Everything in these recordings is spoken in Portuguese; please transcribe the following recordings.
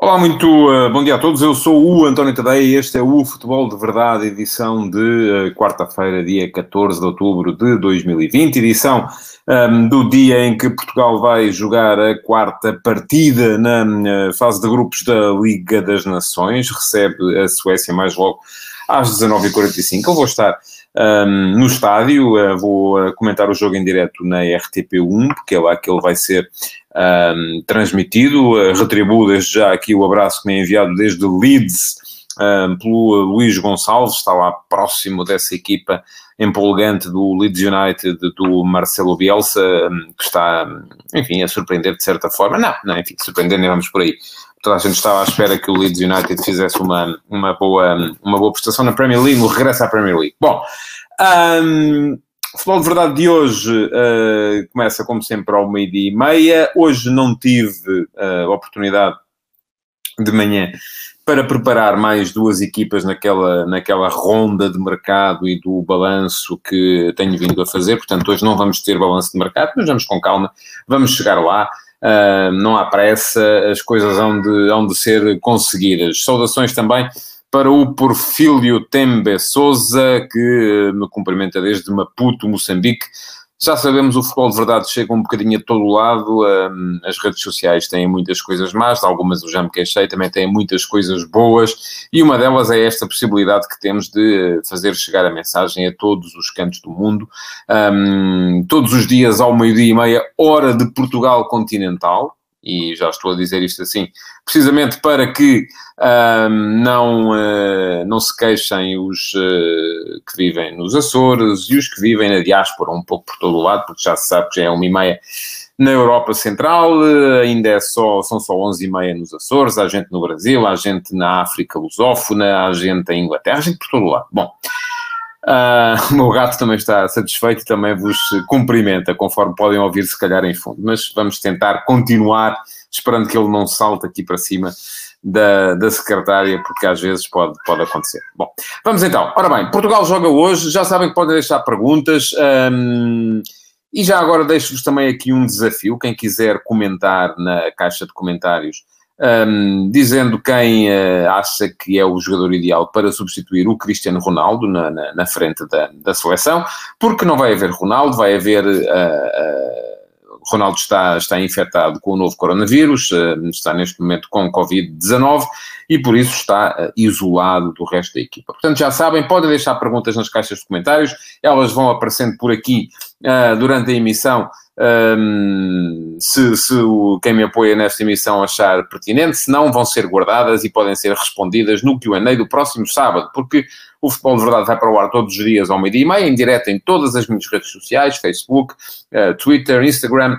Olá, muito uh, bom dia a todos. Eu sou o António Tadeia e este é o Futebol de Verdade, edição de uh, quarta-feira, dia 14 de outubro de 2020, edição um, do dia em que Portugal vai jogar a quarta partida na, na fase de grupos da Liga das Nações, recebe a Suécia mais logo às 19h45. Eu vou estar um, no estádio, uh, vou comentar o jogo em direto na RTP1, porque é lá que ele vai ser um, transmitido. Uh, retribuo desde já aqui o abraço que me é enviado desde Leeds pelo Luís Gonçalves, está lá próximo dessa equipa empolgante do Leeds United, do Marcelo Bielsa, que está, enfim, a surpreender de certa forma. Não, não, enfim, surpreender nem vamos por aí. Toda a gente estava à espera que o Leeds United fizesse uma, uma, boa, uma boa prestação na Premier League, no regresso à Premier League. Bom, um, o futebol de verdade de hoje uh, começa, como sempre, ao meio-dia e meia. Hoje não tive uh, oportunidade de manhã para preparar mais duas equipas naquela, naquela ronda de mercado e do balanço que tenho vindo a fazer. Portanto, hoje não vamos ter balanço de mercado, mas vamos com calma, vamos chegar lá. Uh, não há pressa, as coisas hão de, hão de ser conseguidas. Saudações também para o Porfílio Tembe Souza, que me cumprimenta desde Maputo, Moçambique. Já sabemos, o futebol de verdade chega um bocadinho a todo lado. Um, as redes sociais têm muitas coisas más, algumas eu já me queixei, também têm muitas coisas boas, e uma delas é esta possibilidade que temos de fazer chegar a mensagem a todos os cantos do mundo, um, todos os dias ao meio-dia e meia, hora de Portugal continental, e já estou a dizer isto assim, precisamente para que um, não, uh, não se queixem os uh, que vivem nos Açores e os que vivem na diáspora, um pouco por todo o lado, porque já se sabe que já é uma e meia na Europa Central, uh, ainda é só, são só onze e meia nos Açores, há gente no Brasil, há gente na África lusófona, há gente em Inglaterra, há gente por todo o lado. Bom, Uh, o meu gato também está satisfeito e também vos cumprimenta, conforme podem ouvir, se calhar em fundo. Mas vamos tentar continuar, esperando que ele não salte aqui para cima da, da secretária, porque às vezes pode, pode acontecer. Bom, vamos então. Ora bem, Portugal joga hoje, já sabem que podem deixar perguntas. E já agora deixo-vos também aqui um desafio. Quem quiser comentar na caixa de comentários um, dizendo quem uh, acha que é o jogador ideal para substituir o Cristiano Ronaldo na, na, na frente da, da, seleção, porque não vai haver Ronaldo, vai haver. Uh, uh, Ronaldo está, está infectado com o novo coronavírus, está neste momento com Covid-19 e por isso está isolado do resto da equipa. Portanto, já sabem, podem deixar perguntas nas caixas de comentários, elas vão aparecendo por aqui durante a emissão um, se, se o, quem me apoia nesta emissão achar pertinente, se não, vão ser guardadas e podem ser respondidas no QA do próximo sábado, porque o Futebol de Verdade vai para o ar todos os dias ao meio-dia e meia, em direto em todas as minhas redes sociais, Facebook, uh, Twitter, Instagram,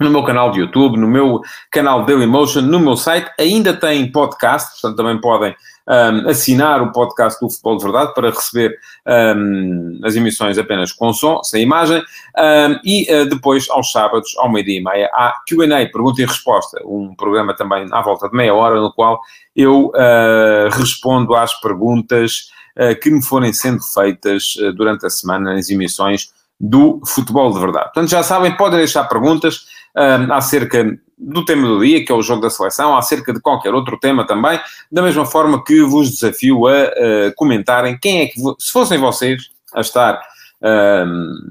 no meu canal de YouTube, no meu canal Dailymotion, no meu site. Ainda tem podcast, portanto também podem um, assinar o podcast do Futebol de Verdade para receber um, as emissões apenas com som, sem imagem. Um, e uh, depois, aos sábados, ao meio-dia e meia, há QA, pergunta e resposta, um programa também à volta de meia hora, no qual eu uh, respondo às perguntas uh, que me forem sendo feitas durante a semana nas emissões do Futebol de Verdade. Portanto, já sabem, podem deixar perguntas acerca do tema do dia, que é o jogo da seleção, acerca de qualquer outro tema também, da mesma forma que vos desafio a uh, comentarem quem é que, se fossem vocês a estar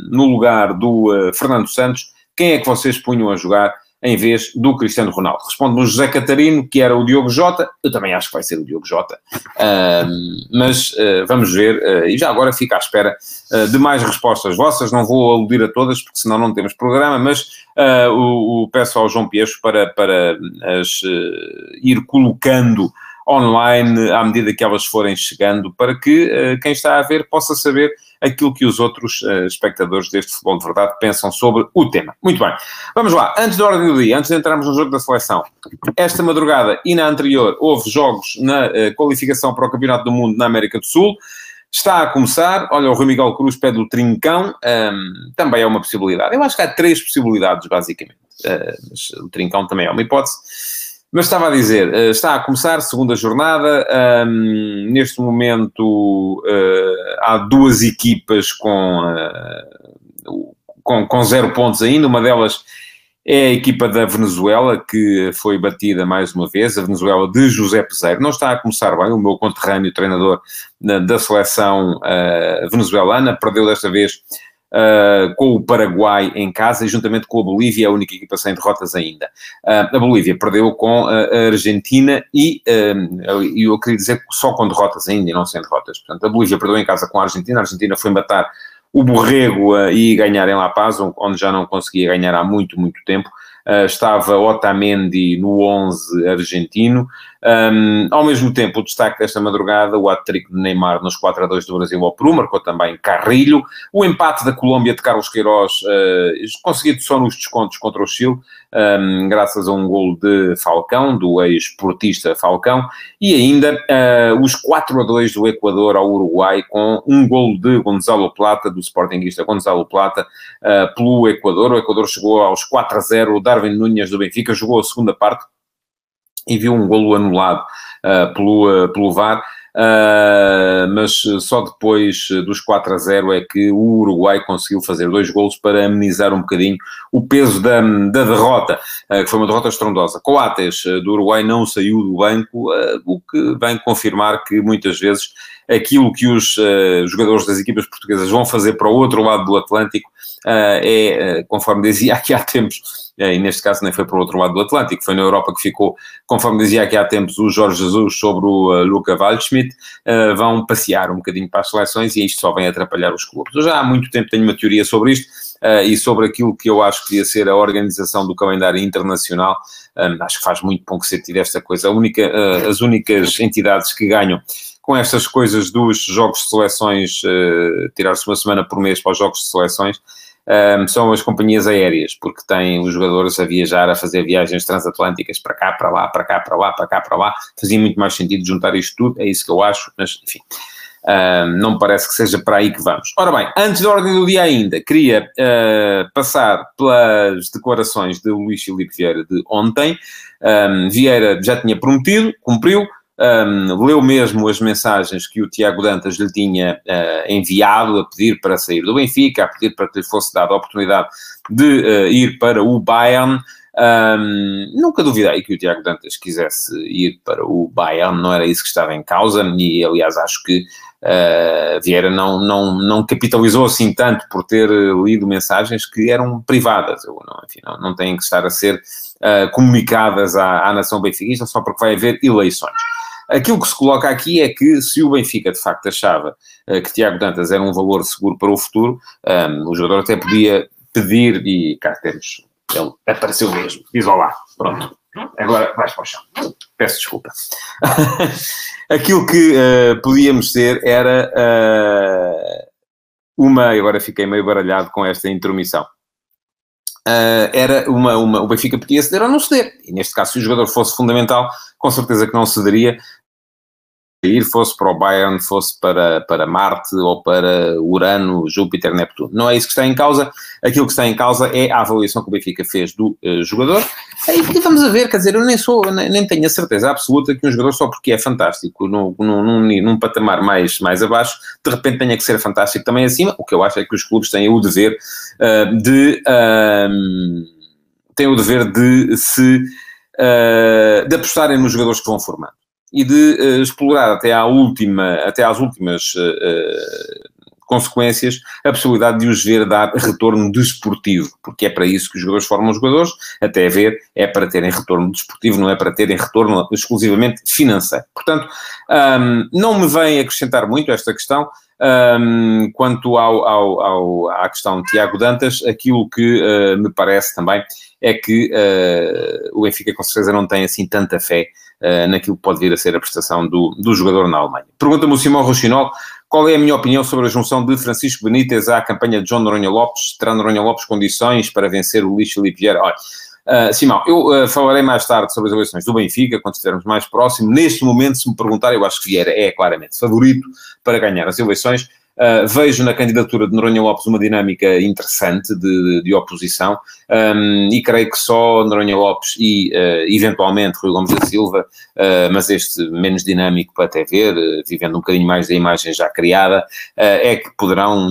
no lugar do uh, Fernando Santos, quem é que vocês punham a jogar em vez do Cristiano Ronaldo. Responde-me o José Catarino, que era o Diogo Jota, eu também acho que vai ser o Diogo Jota, uh, mas uh, vamos ver, uh, e já agora fico à espera de mais respostas vossas, não vou aludir a todas, porque senão não temos programa, mas o, o, peço ao João Pieixo para, para as ir colocando online à medida que elas forem chegando, para que quem está a ver possa saber aquilo que os outros uh, espectadores deste futebol de verdade pensam sobre o tema. Muito bem, vamos lá. Antes da ordem do dia, antes de entrarmos no jogo da seleção, esta madrugada e na anterior houve jogos na uh, qualificação para o Campeonato do Mundo na América do Sul. Está a começar, olha, o Rui Miguel Cruz pede o trincão, também é uma possibilidade. Eu acho que há três possibilidades, basicamente. Uh, mas o trincão também é uma hipótese. Mas estava a dizer, uh, está a começar, segunda jornada, um, neste momento uh, há duas equipas com, uh, com, com zero pontos ainda, uma delas é a equipa da Venezuela, que foi batida mais uma vez, a Venezuela de José Peseiro. Não está a começar bem, o meu conterrâneo treinador da seleção venezuelana, perdeu desta vez Uh, com o Paraguai em casa e juntamente com a Bolívia, a única equipa sem derrotas ainda. Uh, a Bolívia perdeu com a, Argentina e uh, eu queria dizer só com derrotas ainda e não sem derrotas. Portanto, a Bolívia perdeu em casa com a Argentina, a Argentina foi matar o Borrego e ganhar em La Paz, onde já não conseguia ganhar há muito, muito tempo. Estava Otamendi no 11 argentino. Um, ao mesmo tempo, o destaque desta madrugada, o hat-trick de Neymar nos 4 a 2 do Brasil ao Peru, marcou também Carrilho. O empate da Colômbia de Carlos Queiroz, uh, conseguido só nos descontos contra o Chile, um, graças a um gol de Falcão, do ex-portista Falcão, e ainda uh, os 4 a 2 do Equador ao Uruguai, com um gol de Gonzalo Plata, do Sportingista Gonzalo Plata, uh, pelo Equador. O Equador chegou aos 4 a 0, o Darwin Nunes do Benfica jogou a segunda parte e viu um golo anulado uh, pelo, uh, pelo VAR. Uh, mas só depois dos 4 a 0 é que o Uruguai conseguiu fazer dois golos para amenizar um bocadinho o peso da, da derrota, uh, que foi uma derrota estrondosa. Coates do Uruguai não saiu do banco, uh, o que vem confirmar que muitas vezes aquilo que os jogadores das equipas portuguesas vão fazer para o outro lado do Atlântico é, conforme dizia aqui há tempos, e neste caso nem foi para o outro lado do Atlântico, foi na Europa que ficou, conforme dizia aqui há tempos o Jorge Jesus sobre o uh, Luca Waldschmidt, uh, vão passear um bocadinho para as seleções e isto só vem atrapalhar os clubes. Eu já há muito tempo tenho uma teoria sobre isto uh, e sobre aquilo que eu acho que ia ser a organização do calendário internacional. Acho que faz muito pouco sentido esta coisa. Única, uh, as únicas entidades que ganham com estas coisas dos jogos de seleções, uh, tirar-se uma semana por mês para os jogos de seleções, um, são as companhias aéreas, porque têm os jogadores a viajar, a fazer viagens transatlânticas para cá, para lá, para cá, para lá, para cá, para lá. Fazia muito mais sentido juntar isto tudo, é isso que eu acho, mas enfim. Um, não me parece que seja para aí que vamos. Ora bem, antes da ordem do dia ainda, queria uh, passar pelas declarações de Luís Filipe Vieira de ontem. Um, Vieira já tinha prometido, cumpriu, um, leu mesmo as mensagens que o Tiago Dantas lhe tinha uh, enviado a pedir para sair do Benfica, a pedir para que lhe fosse dada a oportunidade de uh, ir para o Bayern. Um, nunca duvidei que o Tiago Dantas quisesse ir para o Bayern, não era isso que estava em causa, e aliás acho que uh, Vieira não, não, não capitalizou assim tanto por ter lido mensagens que eram privadas, Eu, não, enfim, não, não têm que estar a ser uh, comunicadas à, à nação benfiquista só porque vai haver eleições. Aquilo que se coloca aqui é que se o Benfica de facto achava uh, que Tiago Dantas era um valor seguro para o futuro, um, ehm, o jogador até podia pedir, e cá temos, ele apareceu mesmo, diz olá, pronto. Agora vais para o chão. Peço desculpa. Aquilo que uh, podíamos ser era uh, uma. Agora fiquei meio baralhado com esta intromissão. Uh, era uma, uma. O Benfica podia ceder ou não ceder. E neste caso, se o jogador fosse fundamental, com certeza que não cederia ir, fosse para o Bayern, fosse para, para Marte ou para Urano, Júpiter, Neptuno. Não é isso que está em causa. Aquilo que está em causa é a avaliação que o Benfica fez do uh, jogador. E vamos a ver, quer dizer, eu nem, sou, nem, nem, tenho a certeza absoluta que um jogador, só porque é fantástico num, num, num, patamar mais, mais abaixo, de repente tenha que ser fantástico também acima. O que eu acho é que os clubes têm o dever uh, de. Uh, têm o dever de se. Uh, de apostarem nos jogadores que vão formando e de uh, explorar até, à última, até às últimas uh, consequências a possibilidade de os ver dar retorno desportivo, porque é para isso que os jogadores formam os jogadores, até ver, é para terem retorno desportivo, não é para terem retorno exclusivamente financeiro. Portanto, um, não me vem acrescentar muito esta questão. Um, quanto ao, ao, ao, à questão de Tiago Dantas, aquilo que uh, me parece também é que uh, o Benfica com certeza não tem assim tanta fé uh, naquilo que pode vir a ser a prestação do, do jogador na Alemanha. Pergunta-me o Simão Rochinol qual é a minha opinião sobre a junção de Francisco Benítez à campanha de João Noronha Lopes? Terá Noronha Lopes condições para vencer o Lixo Felipe Vieira? Olha, Uh, Simão, eu uh, falarei mais tarde sobre as eleições do Benfica, quando estivermos mais próximo. Neste momento, se me perguntar, eu acho que Vieira é claramente favorito para ganhar as eleições. Uh, vejo na candidatura de Noronha Lopes uma dinâmica interessante de, de oposição um, e creio que só Noronha Lopes e, uh, eventualmente, Rui Gomes da Silva, uh, mas este menos dinâmico para até ver, vivendo um bocadinho mais da imagem já criada, é que poderão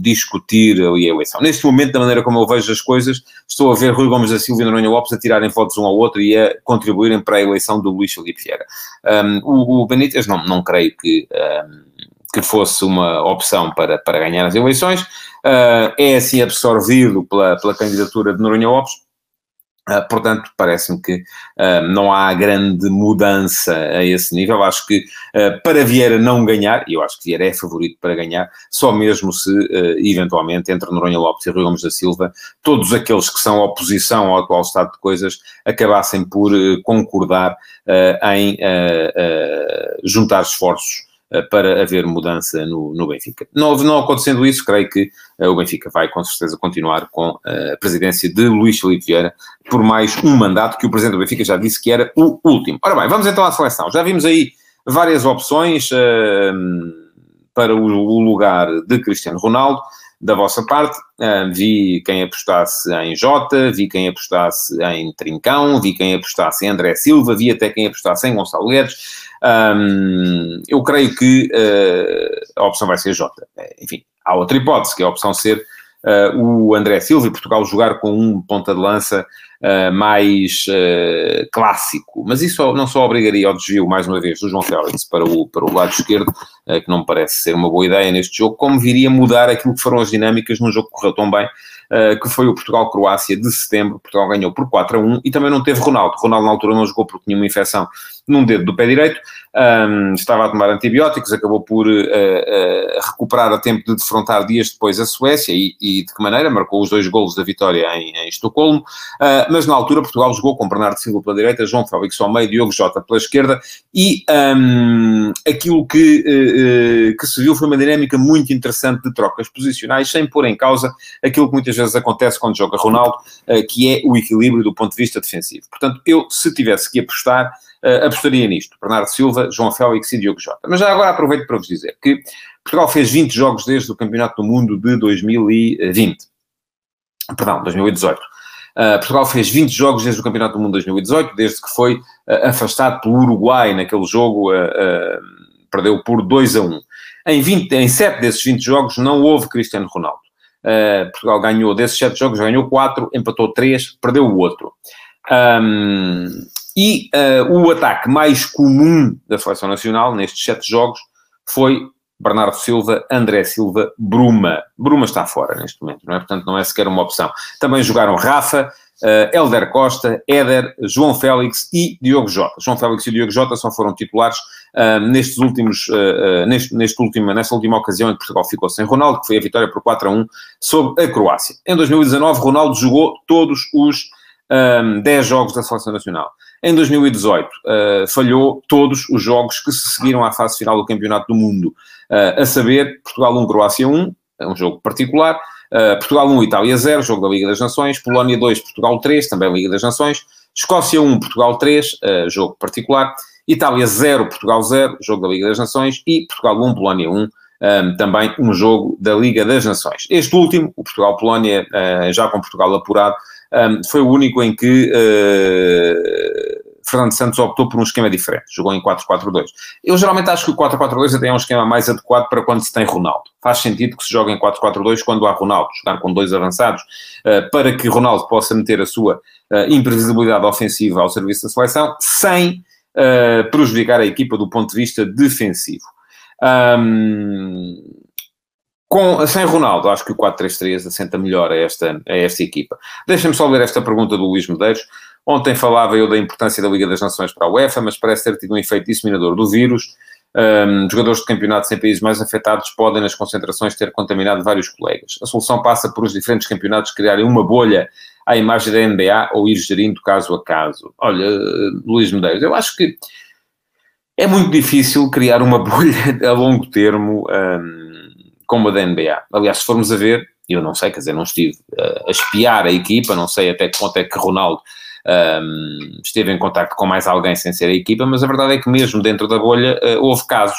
discutir a eleição. Neste momento, da maneira como eu vejo as coisas, estou a ver Rui Gomes da Silva e Noronha Lopes a tirarem votos um ao outro e a contribuírem para a eleição do Luís Filipe Vieira. Um, o, o Benítez, não, não creio que... Um, que fosse uma opção para, para ganhar as eleições, uh, é assim absorvido pela, pela candidatura de Noronha Lopes, Uh, portanto, parece-me que uh, não há grande mudança a esse nível. Acho que uh, para Vieira não ganhar, e eu acho que Vieira é favorito para ganhar, só mesmo se eventualmente entre Noronha Lopes e Rui Gomes da Silva, todos aqueles que são oposição ao atual estado de coisas acabassem por concordar em juntar esforços eh, para haver mudança no, no Benfica. Não, não acontecendo isso, creio que uh, o Benfica vai com certeza continuar com a presidência de Luís Filipe Vieira por mais um mandato que o presidente do Benfica já disse que era o último. Ora bem, vamos então à seleção. Já vimos aí várias opções uh, para o, o, lugar de Cristiano Ronaldo. Da vossa parte, uh, vi quem apostasse em Jota, vi quem apostasse em Trincão, vi quem apostasse em André Silva, vi até quem apostasse em Gonçalo Guedes. Um, eu creio que uh, a opção vai ser Jota. Enfim, há outra hipótese, que é a opção ser o André Silva e Portugal jogar com um ponta de lança uh, mais clássico. Mas isso não só obrigaria ao desvio, mais uma vez, do João Félix para o, para o lado esquerdo, que não me parece ser uma boa ideia neste jogo, como viria mudar aquilo que foram as dinâmicas num jogo que correu tão bem que foi o Portugal-Croácia de setembro. Portugal ganhou por 4 a 1 e também não teve Ronaldo. Ronaldo na altura não jogou porque tinha uma infecção num dedo do pé direito, um, estava a tomar antibióticos, acabou por uh, uh, recuperar a tempo de defrontar dias depois a Suécia e, e, de que maneira? Marcou os dois golos da vitória em, em Estocolmo, uh, mas na altura Portugal jogou com Bernardo Silva pela direita, João Félix ao meio, Diogo Jota pela esquerda e um, aquilo que, que se viu foi uma dinâmica muito interessante de trocas posicionais, sem pôr em causa aquilo que muitas vezes acontece quando joga Ronaldo, que é o equilíbrio do ponto de vista defensivo. Portanto, eu, se tivesse que apostar, uh, apostaria nisto. Bernardo Silva, João Félix e Diogo Jota. Mas já agora aproveito para vos dizer que Portugal fez 20 jogos desde o Campeonato do Mundo de 2020. Perdão, 2018. Uh, Portugal fez 20 jogos desde o Campeonato do Mundo de 2018, desde que foi uh, afastado pelo Uruguai naquele jogo, uh, perdeu por 2 a 1. Em, 20, em 7 desses 20 jogos não houve Cristiano Ronaldo. Portugal ganhou, desses 7 jogos, ganhou 4, empatou 3, perdeu o outro. Um, e uh, o ataque mais comum da seleção nacional nestes sete jogos foi Bernardo Silva, André Silva, Bruma. Bruma está fora neste momento, não é? Portanto, não é sequer uma opção. Também jogaram Rafa, uh, Helder Costa, Éder, João Félix e Diogo Jota. João Félix e Diogo Jota só foram titulares uh, nestes últimos, uh, neste, neste nesta última ocasião em que Portugal ficou sem Ronaldo, que foi a vitória por 4 a 1 sobre a Croácia. Em 2019, Ronaldo jogou todos os um, 10 jogos da Seleção Nacional. Em 2018, uh, falhou todos os jogos que se seguiram à fase final do Campeonato do Mundo, uh, a saber, Portugal 1, Croácia 1, é um jogo particular, uh, Portugal 1, Itália 0, jogo da Liga das Nações, Polónia 2, Portugal 3, também Liga das Nações, Escócia 1, Portugal 3, uh, jogo particular, Itália 0, Portugal 0, jogo da Liga das Nações, e Portugal 1, Polónia 1, um, também um jogo da Liga das Nações. Este último, o Portugal-Polónia, uh, já com Portugal apurado, um, foi o único em que uh, Fernando Santos optou por um esquema diferente, jogou em 4-4-2. Eu geralmente acho que o 4-4-2 até é um esquema mais adequado para quando se tem Ronaldo. Faz sentido que se jogue em 4-4-2 quando há Ronaldo, jogar com dois avançados, uh, para que Ronaldo possa meter a sua uh, imprevisibilidade ofensiva ao serviço da seleção, sem prejudicar a equipa do ponto de vista defensivo. Um, com, sem Ronaldo, acho que o 4-3-3 assenta melhor a esta, a esta equipa. Deixem-me só ler esta pergunta do Luís Medeiros. Ontem falava eu da importância da Liga das Nações para a UEFA, mas parece ter tido um efeito disseminador do vírus. Um, jogadores de campeonatos em países mais afetados podem, nas concentrações, ter contaminado vários colegas. A solução passa por os diferentes campeonatos criarem uma bolha à imagem da NBA ou ir gerindo caso a caso. Olha, Luís Medeiros, eu acho que é muito difícil criar uma bolha a longo termo. Um, como a da NBA. Aliás, se formos a ver, eu não sei, quer dizer, não estive a espiar a equipa, não sei até que ponto é que Ronaldo um, esteve em contato com mais alguém sem ser a equipa, mas a verdade é que mesmo dentro da bolha uh, houve casos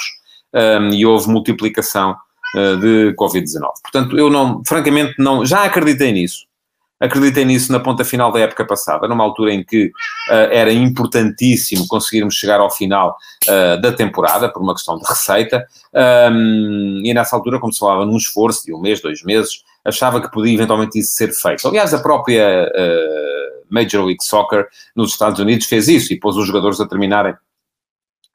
um, e houve multiplicação uh, de Covid-19. Portanto, eu não, francamente, não, já acreditei nisso. Acreditei nisso na ponta final da época passada, numa altura em que uh, era importantíssimo conseguirmos chegar ao final uh, da temporada, por uma questão de receita, um, e nessa altura, como se falava num esforço de um mês, dois meses, achava que podia eventualmente isso ser feito. Aliás, a própria uh, Major League Soccer nos Estados Unidos fez isso e pôs os jogadores a terminarem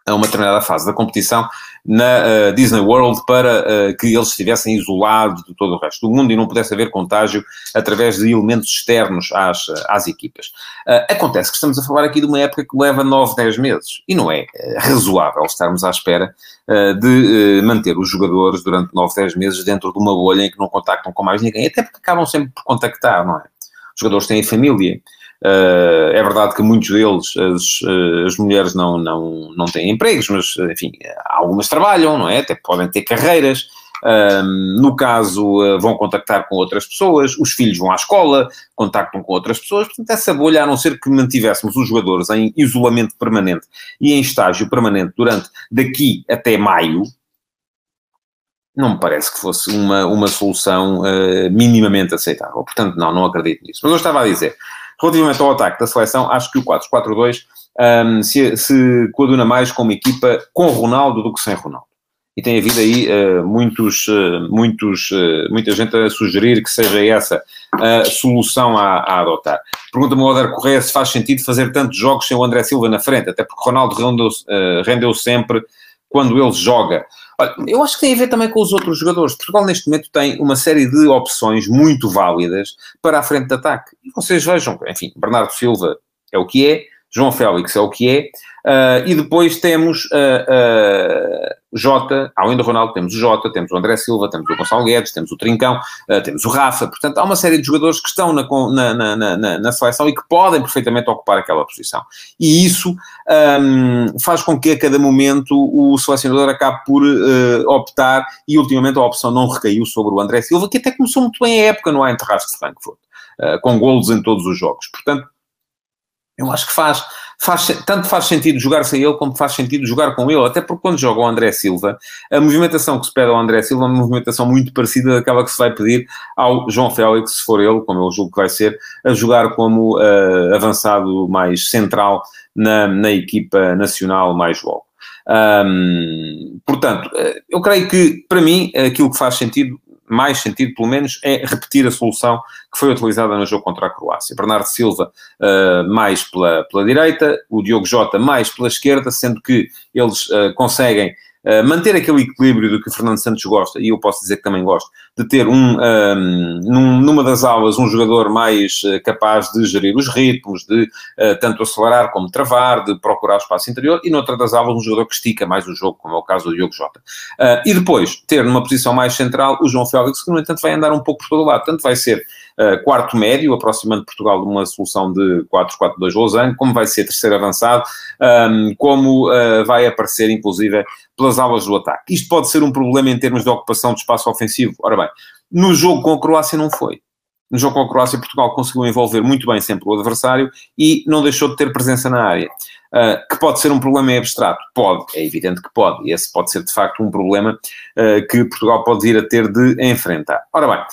a uma determinada fase da competição na uh, Disney World para uh, que eles estivessem isolados de todo o resto do mundo e não pudesse haver contágio através de elementos externos às, às equipas. Uh, acontece que estamos a falar aqui de uma época que leva 9, 10 meses e não é razoável estarmos à espera de manter os jogadores durante 9, 10 meses dentro de uma bolha em que não contactam com mais ninguém, até porque acabam sempre por contactar, não é? Os jogadores têm família, Uh, é verdade que muitos deles, as, eh, as, mulheres não, não, não têm empregos, mas, enfim, algumas trabalham, não é? Até podem ter carreiras. Uh, no caso, uh, vão contactar com outras pessoas, os filhos vão à escola, contactam com outras pessoas. Portanto, essa bolha, a não ser que mantivéssemos os jogadores em isolamento permanente e em estágio permanente durante daqui até maio, não me parece que fosse uma, uma solução minimamente aceitável. Portanto, não, não acredito nisso. Mas eu estava a dizer, Relativamente ao ataque da seleção, acho que o 4-4-2 um, se, se coaduna mais com uma equipa com Ronaldo do que sem Ronaldo. E tem havido aí uh, muitos, uh, muitos, uh, muita gente a sugerir que seja essa a solução a, a adotar. Pergunta-me o Oder Correia se faz sentido fazer tantos jogos sem o André Silva na frente, até porque Ronaldo rendeu, rendeu sempre quando ele joga. Olha, eu acho que tem a ver também com os outros jogadores. Portugal, neste momento, tem uma série de opções muito válidas para a frente de ataque. E vocês vejam, enfim, Bernardo Silva é o que é, João Félix é o que é, Uh, e depois temos uh, uh, Jota, além do Ronaldo, temos o Jota, temos o André Silva, temos o Gonçalo Guedes, temos o Trincão, temos o Rafa. Portanto, há uma série de jogadores que estão na, na, na, na, na seleção e que podem perfeitamente ocupar aquela posição. E isso um, faz com que a cada momento o selecionador acabe por optar, e ultimamente a opção não recaiu sobre o André Silva, que até começou muito bem a época no Eintracht de Frankfurt, com golos em todos os jogos. Portanto, eu acho que faz, faz, tanto faz sentido jogar sem ele como faz sentido jogar com ele, até porque quando joga o André Silva, a movimentação que se pede ao André Silva é uma movimentação muito parecida daquela que se vai pedir ao João Félix, se for ele, como eu julgo que vai ser, a jogar como uh, avançado mais central na, na equipa nacional mais logo. Um, portanto, eh, eu creio que, para mim, aquilo que faz sentido mais sentido, pelo menos, é repetir a solução que foi utilizada no jogo contra a Croácia. Bernardo Silva uh, mais pela, pela direita, o Diogo Jota mais pela esquerda, sendo que eles uh, conseguem Uh, manter aquele equilíbrio do que o Fernando Santos gosta, e eu posso dizer que também gosto, de ter um, um num, numa das aulas um jogador mais uh, capaz de gerir os ritmos, de uh, tanto acelerar como travar, de procurar espaço interior, e noutra das aulas um jogador que estica mais o jogo, como é o caso do Diogo Jota. e depois, ter numa posição mais central o João Félix, que no entanto vai andar um pouco por todo lado, tanto vai ser uh, quarto médio, aproximando Portugal de uma solução de 4-4-2 Lausanne, como vai ser terceiro avançado, um, como uh, vai aparecer, inclusive, pelas aulas do ataque. Isto pode ser um problema em termos de ocupação de espaço ofensivo. Ora bem, no jogo com a Croácia não foi. No jogo com a Croácia, Portugal conseguiu envolver muito bem sempre o adversário e não deixou de ter presença na área. Uh, que pode ser um problema em abstrato? Pode, é evidente que pode. E esse pode ser, de facto, um problema uh, que Portugal pode vir a ter de enfrentar. Ora bem,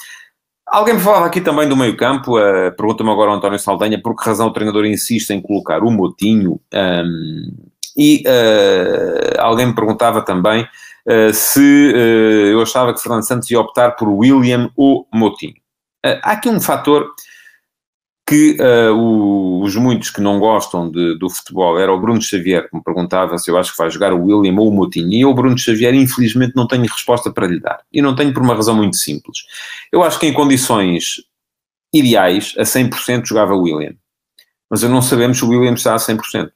Alguém me falava aqui também do meio campo, uh, pergunta-me agora o António Saldanha, por que razão o treinador insiste em colocar o Motinho, um, e uh, alguém me perguntava também uh, se eu achava que Fernando Santos ia optar por William ou Motinho. há aqui um fator que uh, o, os muitos que não gostam de, do futebol, era o Bruno Xavier que me perguntava se eu acho que vai jogar o William ou o Moutinho, e eu, Bruno Xavier, infelizmente não tenho resposta para lhe dar. E não tenho por uma razão muito simples. Eu acho que em condições ideais, a 100% jogava o William. Mas não sabemos se o William está a 100%.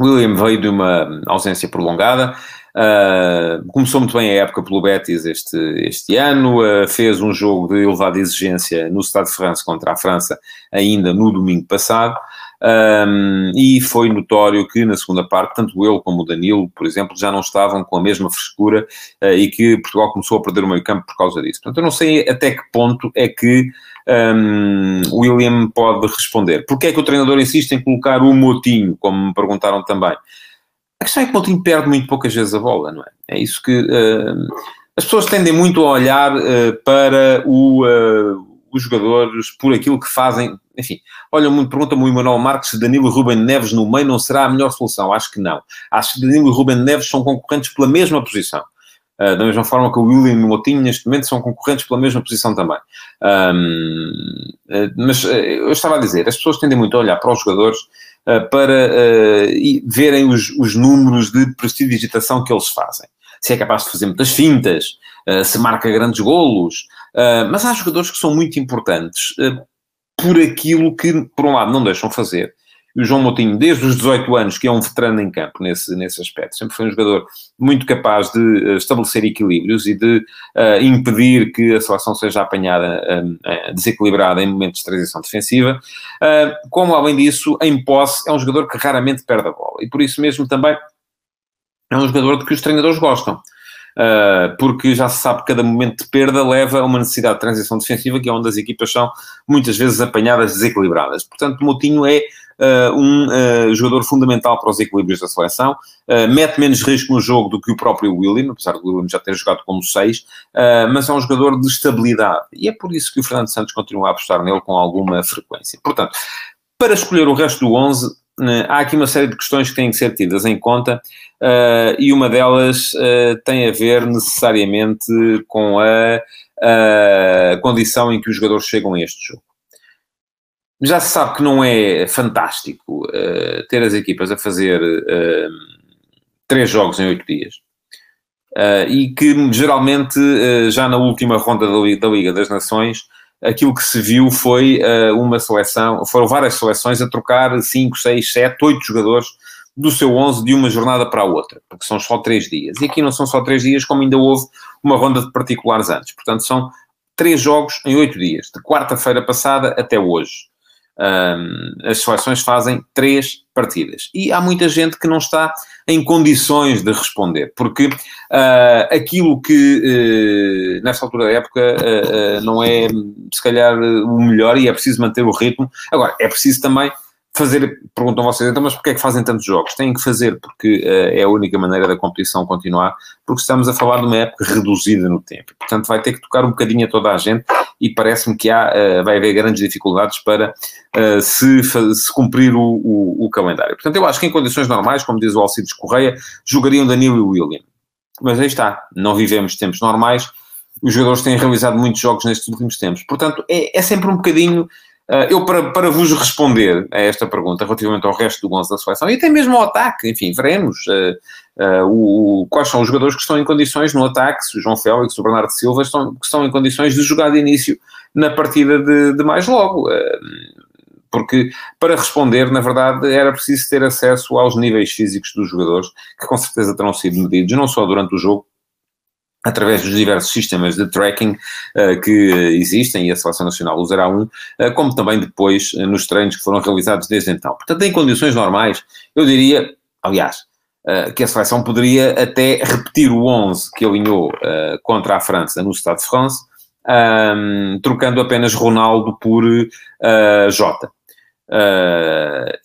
O William veio de uma ausência prolongada, Uh, começou muito bem a época pelo Betis este, este ano, uh, fez um jogo de elevada exigência no Stade de France contra a França ainda no domingo passado. Um, e foi notório que na segunda parte, tanto ele como o Danilo, por exemplo, já não estavam com a mesma frescura uh, e que Portugal começou a perder o meio campo por causa disso. Portanto, eu não sei até que ponto é que um, William pode responder. Porquê é que o treinador insiste em colocar o Motinho, como me perguntaram também? A questão é que o Moutinho perde muito poucas vezes a bola, não é? É isso que uh, as pessoas tendem muito a olhar uh, para o, uh, os jogadores por aquilo que fazem. Enfim, olha, pergunta-me o Emanuel Marques se Danilo e Ruben Neves no meio não será a melhor solução. Acho que não. Acho que Danilo e Ruben Neves são concorrentes pela mesma posição. Uh, da mesma forma que o William e o Motinho, neste momento, são concorrentes pela mesma posição também. Um, uh, mas uh, eu estava a dizer, as pessoas tendem muito a olhar para os jogadores para verem os, os números de prestidigitação que eles fazem. Se é capaz de fazer muitas fintas, se marca grandes golos, mas há jogadores que são muito importantes por aquilo que, por um lado, não deixam fazer, e o João Moutinho, desde os 18 anos, que é um veterano em campo nesse, nesse aspecto, sempre foi um jogador muito capaz de uh, estabelecer equilíbrios e de uh, impedir que a seleção seja apanhada uh, desequilibrada em momentos de transição defensiva. como, além disso, em posse, é um jogador que raramente perde a bola. E por isso mesmo também é um jogador de que os treinadores gostam. Uh, porque já se sabe que cada momento de perda leva a uma necessidade de transição defensiva, que é onde as equipas são muitas vezes apanhadas desequilibradas. Portanto, Moutinho é uh, um uh, jogador fundamental para os equilíbrios da seleção, uh, mete menos risco no jogo do que o próprio William, apesar do William já ter jogado como seis, mas é um jogador de estabilidade. E é por isso que o Fernando Santos continua a apostar nele com alguma frequência. Portanto, para escolher o resto do 11, há aqui uma série de questões que têm que ser tidas em conta e uma delas tem a ver necessariamente com a, a condição em que os jogadores chegam a este jogo já se sabe que não é fantástico uh, ter as equipas a fazer uh, três jogos em oito dias. Uh, e que geralmente, já na última ronda da Liga, da Liga, das Nações, aquilo que se viu foi uma seleção, foram várias seleções a trocar 5, 6, 7, 8 jogadores do seu 11 de uma jornada para a outra, porque são só três dias. E aqui não são só três dias, como ainda houve uma ronda de particulares antes. Portanto, são três jogos em oito dias, de quarta-feira passada até hoje um, as seleções fazem três partidas. E há muita gente que não está em condições de responder, porque uh, aquilo que uh, altura da época uh, não é, se calhar, o melhor e é preciso manter o ritmo. Agora, é preciso também fazer, perguntam vocês, então, mas porquê é que fazem tantos jogos? Têm que fazer porque uh, é a única maneira da competição continuar, porque estamos a falar de uma época reduzida no tempo. Portanto, vai ter que tocar um bocadinho a toda a gente e parece-me que há, uh, vai haver grandes dificuldades para uh, se, se cumprir o, o, o, calendário. Portanto, eu acho que em condições normais, como diz o Alcides Correia, jogariam Danilo e William. Mas aí está, não vivemos tempos normais, os jogadores têm realizado muitos jogos nestes últimos tempos. Portanto, é, é sempre um bocadinho Uh, eu, para, para vos responder a esta pergunta relativamente ao resto do 11 da seleção, e até mesmo ao ataque, enfim, veremos uh, uh, o, quais são os jogadores que estão em condições no ataque, se o João Félix, o Bernardo Silva, estão, que estão em condições de jogar de início na partida de, de mais logo. porque para responder, na verdade, era preciso ter acesso aos níveis físicos dos jogadores, que com certeza terão sido medidos, não só durante o jogo, através dos diversos sistemas de tracking uh, que existem, e a Seleção Nacional usará um, uh, como também depois uh, nos treinos que foram realizados desde então. Portanto, em condições normais, eu diria, aliás, que a Seleção poderia até repetir o 11 que alinhou contra a França no Stade de France, um, trocando apenas Ronaldo por Jota.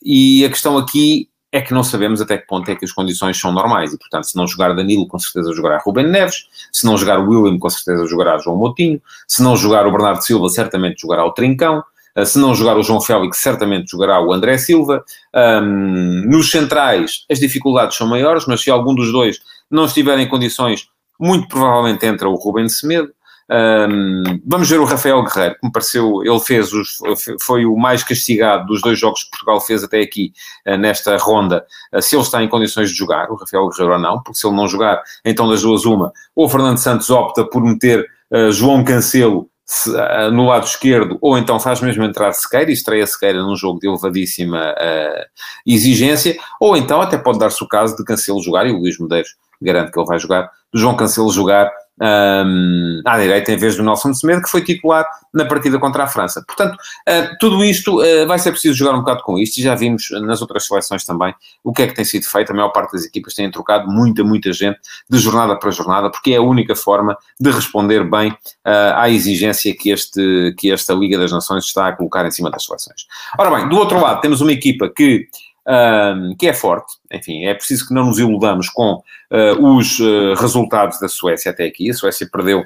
e a questão aqui é que não sabemos até que ponto é que as condições são normais. E, portanto, se não jogar Danilo, com certeza jogará Ruben Neves, se não jogar William, com certeza jogará João Moutinho, se não jogar o Bernardo Silva, certamente jogará o Trincão, eh, se não jogar o João Félix, certamente jogará o André Silva. Um, nos centrais, as dificuldades são maiores, mas se algum dos dois não estiver em condições, muito provavelmente entra o Ruben Semedo. Um, vamos ver o Rafael Guerreiro, que me pareceu, ele fez os, foi o mais castigado dos dois jogos que Portugal fez até aqui uh, nesta ronda, uh, se ele está em condições de jogar, o Rafael Guerreiro ou não, porque se ele não jogar, então das duas uma, ou o Fernando Santos opta por meter uh, João Cancelo se, uh, no lado esquerdo, ou então faz mesmo entrar Sequeira e estreia Sequeira num jogo de elevadíssima uh, exigência, ou então até pode dar-se o caso de Cancelo jogar, e o Luís Medeiros garante que ele vai jogar, do João Cancelo jogar um, à direita em vez do Nelson Semedo, que foi titular na partida contra a França. Portanto, uh, tudo isto uh, vai ser preciso jogar um bocado com isto, e já vimos nas outras seleções também o que é que tem sido feito. A maior parte das equipas têm trocado muita, muita gente de jornada para jornada, porque é a única forma de responder bem uh, à exigência que, este, que esta Liga das Nações está a colocar em cima das seleções. Ora bem, do outro lado, temos uma equipa que um, que é forte. Enfim, é preciso que não nos iludamos com uh, os uh, resultados da Suécia até aqui. A Suécia perdeu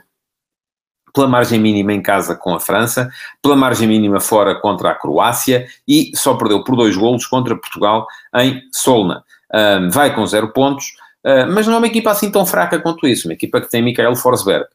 pela margem mínima em casa com a França, pela margem mínima fora contra a Croácia e só perdeu por dois golos contra Portugal em Solna. Um, vai com zero pontos, uh, mas não é uma equipa assim tão fraca quanto isso. Uma equipa que tem Mikael Forsberg,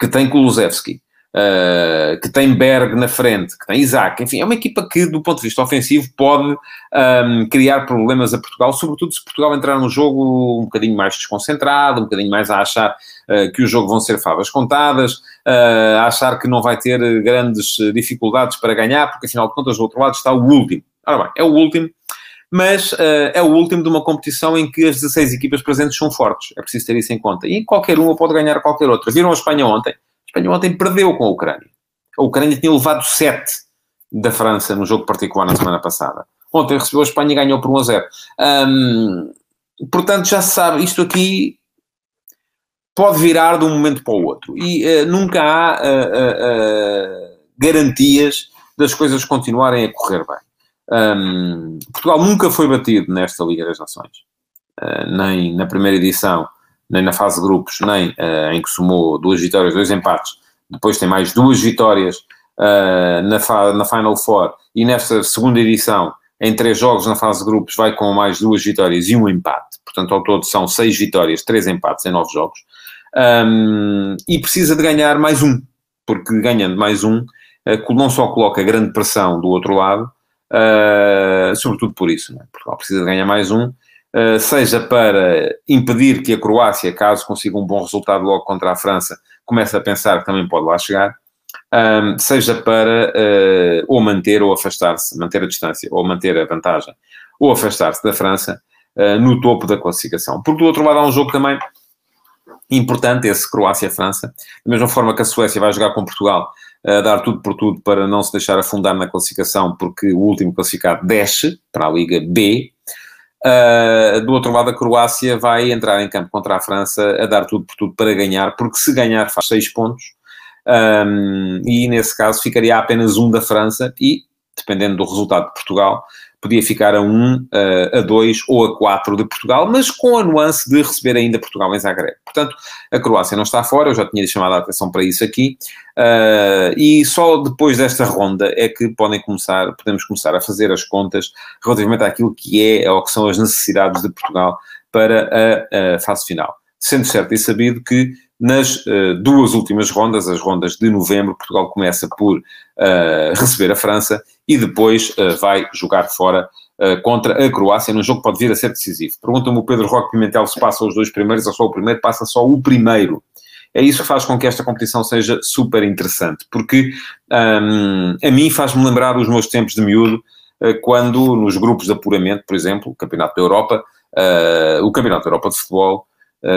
que tem Kulusevski, uh, que tem Berg na frente, que tem Isaac. Enfim, é uma equipa que, do ponto de vista ofensivo, pode um, criar problemas a Portugal, sobretudo se Portugal entrar no jogo um bocadinho mais desconcentrado, um bocadinho mais a achar uh, que o jogo vão ser favas contadas, uh, a achar que não vai ter grandes dificuldades para ganhar, porque afinal de contas, do outro lado está o último. Ora bem, é o último mas é o último de uma competição em que as 16 equipas presentes são fortes. É preciso ter isso em conta. E qualquer uma pode ganhar qualquer outra. Viram a Espanha ontem? Espanha ontem perdeu com a Ucrânia. A Ucrânia tinha levado 7 da França no jogo particular na semana passada. Ontem recebeu a Espanha e ganhou por 1 a 0. Um, portanto, já se sabe, isto aqui pode virar de um momento para o outro. E uh, nunca há uh, garantias das coisas continuarem a correr bem. Um, Portugal nunca foi batido nesta Liga das Nações, uh, nem na primeira edição, nem na fase de grupos, nem uh, em que somou duas vitórias, dois empates. Depois tem mais duas vitórias uh, na, na Final Four e nesta segunda edição, em três jogos na fase de grupos, vai com mais duas vitórias e um empate. Portanto, ao todo são seis vitórias, três empates em nove jogos. Um, e precisa de ganhar mais um, porque ganhando mais um, não só coloca grande pressão do outro lado, uh, sobretudo por isso. Né? Portugal precisa de ganhar mais um, uh, seja para impedir que a Croácia, caso consiga um bom resultado logo contra a França, comece a pensar que também pode lá chegar, um, seja para uh, ou manter ou afastar-se, manter a distância, ou manter a vantagem, ou afastar-se da França no topo da classificação. Porque do outro lado há um jogo também importante, esse Croácia-França, da mesma forma que a Suécia vai jogar com Portugal, a dar tudo por tudo para não se deixar afundar na classificação, porque o último classificado desce para a Liga B. Uh, do outro lado, a Croácia vai entrar em campo contra a França a dar tudo por tudo para ganhar, porque se ganhar faz seis pontos, um, e nesse caso ficaria apenas um da França, e dependendo do resultado de Portugal, podia ficar a 1, a 2 ou a 4 de Portugal, mas com a nuance de receber ainda Portugal em Zagreb. Portanto, a Croácia não está fora, eu já tinha chamado a atenção para isso aqui, uh, e só depois desta ronda é que podem começar, podemos começar a fazer as contas relativamente àquilo que é ou que são as necessidades de Portugal para a, a fase final. Sendo certo e sabido que nas uh, duas últimas rondas, as rondas de novembro, Portugal começa por uh, receber a França e depois uh, vai jogar fora contra a Croácia, num jogo que pode vir a ser decisivo. Pergunta-me o Pedro Roque Pimentel se passa os dois primeiros ou só o primeiro, passa só o primeiro. É isso que faz com que esta competição seja super interessante, porque um, a mim faz-me lembrar os meus tempos de miúdo, quando nos grupos de apuramento, por exemplo, o Campeonato da Europa, o Campeonato da Europa de Futebol,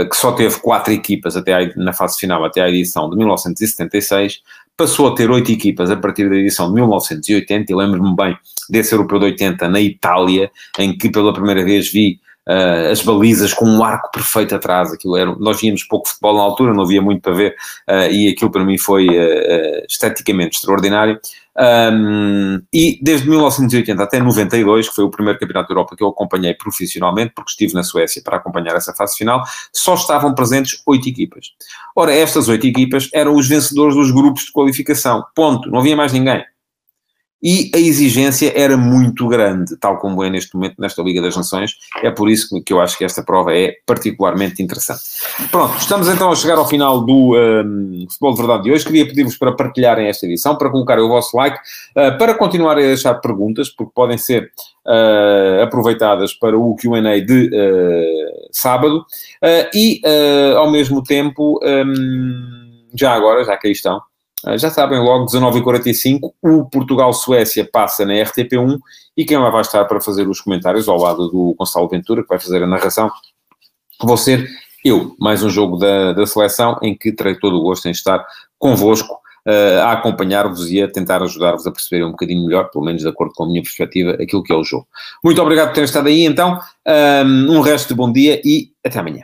que só teve quatro equipas até à, na fase final, até à edição de 1976, passou a ter oito equipas a partir da edição de 1980, e lembro-me bem desse europeu de 80 na Itália, em que pela primeira vez vi uh, as balizas com um arco perfeito atrás, aquilo era, nós víamos pouco futebol na altura, não havia muito para ver, uh, e aquilo para mim foi uh, esteticamente extraordinário. Um, e desde 1980 até 92, que foi o primeiro Campeonato da Europa que eu acompanhei profissionalmente, porque estive na Suécia para acompanhar essa fase final, só estavam presentes oito equipas. Ora, estas oito equipas eram os vencedores dos grupos de qualificação. Ponto. Não havia mais ninguém e a exigência era muito grande, tal como é neste momento nesta Liga das Nações. É por isso que eu acho que esta prova é particularmente interessante. Pronto, estamos então a chegar ao final do um, Futebol de Verdade de hoje. Queria pedir-vos para partilharem esta edição, para colocarem o vosso like, uh, para continuarem a deixar perguntas, porque podem ser uh, aproveitadas para o QA de uh, sábado, e ao mesmo tempo, um, já agora, já que aí estão. Ah, já sabem, logo 19h45, o Portugal-Suécia passa na RTP1 e quem lá vai estar para fazer os comentários ao lado do Gonçalo Ventura, que vai fazer a narração, vou ser eu. Mais um jogo da, da seleção em que terei todo o gosto em estar convosco uh, a acompanhar-vos e a tentar ajudar-vos a perceberem um bocadinho melhor, pelo menos de acordo com a minha perspectiva, aquilo que é o jogo. Muito obrigado por terem estado aí, então. Um, um resto de bom dia e até amanhã.